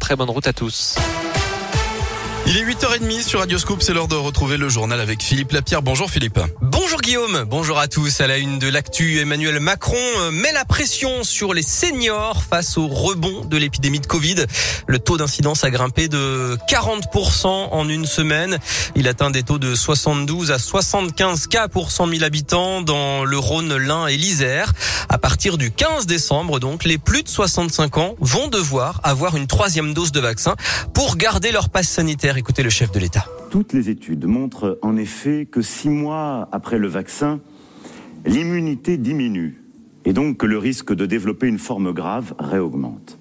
Très bonne route à tous. Il est 8h30 sur Radioscope, c'est l'heure de retrouver le journal avec Philippe Lapierre. Bonjour Philippe. Bonjour Guillaume, bonjour à tous. À la une de l'actu, Emmanuel Macron euh, met la pression sur les seniors face au rebond de l'épidémie de Covid. Le taux d'incidence a grimpé de 40% en une semaine. Il atteint des taux de 72 à 75 cas pour 100 000 habitants dans le Rhône, l'Ain et l'Isère. À partir du 15 décembre, donc, les plus de 65 ans vont devoir avoir une troisième dose de vaccin pour garder leur passe sanitaire Écoutez le chef de l'État. Toutes les études montrent en effet que six mois après le vaccin, l'immunité diminue et donc que le risque de développer une forme grave réaugmente.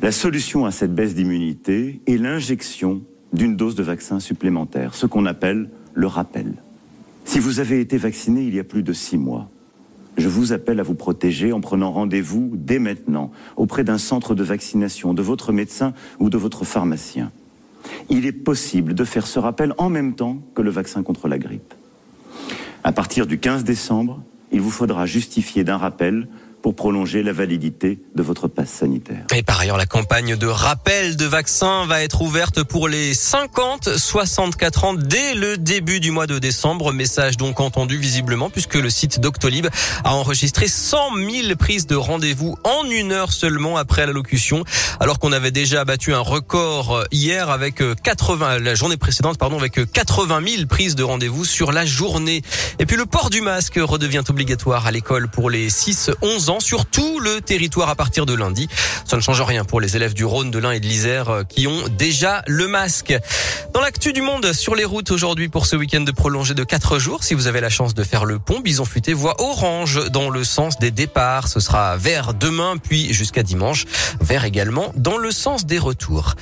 La solution à cette baisse d'immunité est l'injection d'une dose de vaccin supplémentaire, ce qu'on appelle le rappel. Si vous avez été vacciné il y a plus de six mois, je vous appelle à vous protéger en prenant rendez-vous dès maintenant auprès d'un centre de vaccination, de votre médecin ou de votre pharmacien il est possible de faire ce rappel en même temps que le vaccin contre la grippe. À partir du 15 décembre, il vous faudra justifier d'un rappel pour prolonger la validité de votre passe sanitaire. Et par ailleurs, la campagne de rappel de vaccins va être ouverte pour les 50-64 ans dès le début du mois de décembre. Message donc entendu visiblement puisque le site Doctolib a enregistré 100 000 prises de rendez-vous en une heure seulement après l'allocution, alors qu'on avait déjà battu un record hier avec 80, la journée précédente, pardon, avec 80 000 prises de rendez-vous sur la journée. Et puis le port du masque redevient obligatoire à l'école pour les 6-11 ans sur tout le territoire à partir de lundi. Ça ne change rien pour les élèves du Rhône, de l'Ain et de l'Isère euh, qui ont déjà le masque. Dans l'actu du monde, sur les routes aujourd'hui pour ce week-end prolongé de 4 jours, si vous avez la chance de faire le pont, Bison Futé voit orange dans le sens des départs. Ce sera vert demain, puis jusqu'à dimanche. Vert également dans le sens des retours.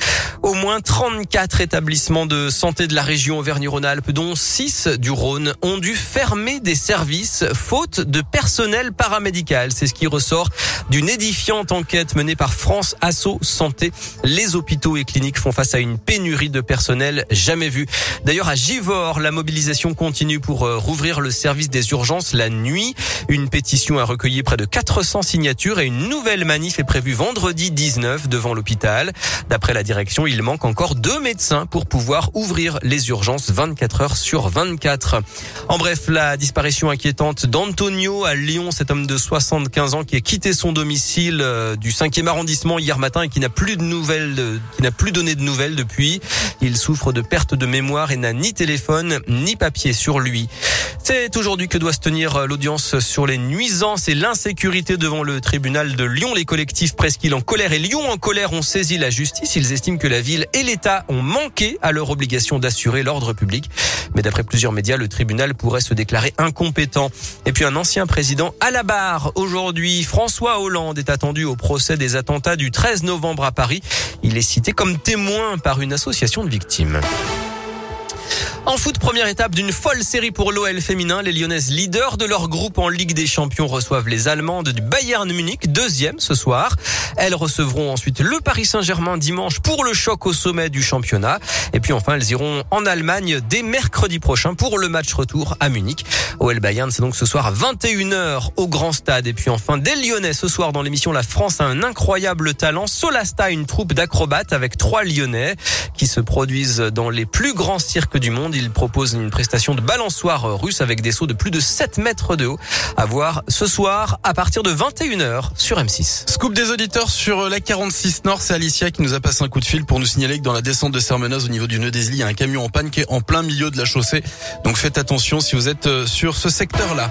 Au moins 34 établissements de santé de la région Auvergne-Rhône-Alpes, dont 6 du Rhône, ont dû fermer des services faute de personnel paramédical. C'est ce qui ressort d'une édifiante enquête menée par France Asso Santé. Les hôpitaux et cliniques font face à une pénurie de personnel jamais vue. D'ailleurs, à Givors, la mobilisation continue pour euh, rouvrir le service des urgences la nuit. Une pétition a recueilli près de 400 signatures et une nouvelle manif est prévue vendredi 19 devant l'hôpital. D'après la direction, il manque encore deux médecins pour pouvoir ouvrir les urgences 24 heures sur 24. En bref, la disparition inquiétante d'Antonio à Lyon, cet homme de 75 ans qui a quitté son domicile euh, du 5e arrondissement hier matin et qui n'a plus de nouvelles, qui n'a plus donné de nouvelles depuis. Il souffre de perte de mémoire et n'a ni téléphone ni papier sur lui. C'est aujourd'hui que doit se tenir l'audience sur les nuisances et l'insécurité devant le tribunal de Lyon. Les collectifs Presqu'île en colère et Lyon en colère ont saisi la justice. Ils estiment que la ville et l'État ont manqué à leur obligation d'assurer l'ordre public. Mais d'après plusieurs médias, le tribunal pourrait se déclarer incompétent. Et puis un ancien président à la barre. Aujourd'hui, François Hollande est attendu au procès des attentats du 13 novembre à Paris. Il est cité comme témoin par une association de victimes. En foot, première étape d'une folle série pour l'OL féminin. Les Lyonnaises, leaders de leur groupe en Ligue des Champions, reçoivent les Allemandes du Bayern Munich, deuxième ce soir. Elles recevront ensuite le Paris Saint-Germain dimanche pour le choc au sommet du championnat. Et puis enfin, elles iront en Allemagne dès mercredi prochain pour le match retour à Munich. OL Bayern, c'est donc ce soir à 21h au Grand Stade. Et puis enfin, des Lyonnais ce soir dans l'émission La France a un incroyable talent. Solasta, une troupe d'acrobates avec trois Lyonnais qui se produisent dans les plus grands cirques du monde. Il propose une prestation de balançoire russe avec des sauts de plus de 7 mètres de haut. À voir ce soir à partir de 21h sur M6. Scoop des auditeurs sur la 46 Nord. C'est Alicia qui nous a passé un coup de fil pour nous signaler que dans la descente de Sermenaz au niveau du nœud des il y a un camion en panne qui est en plein milieu de la chaussée. Donc faites attention si vous êtes euh, sur ce secteur-là.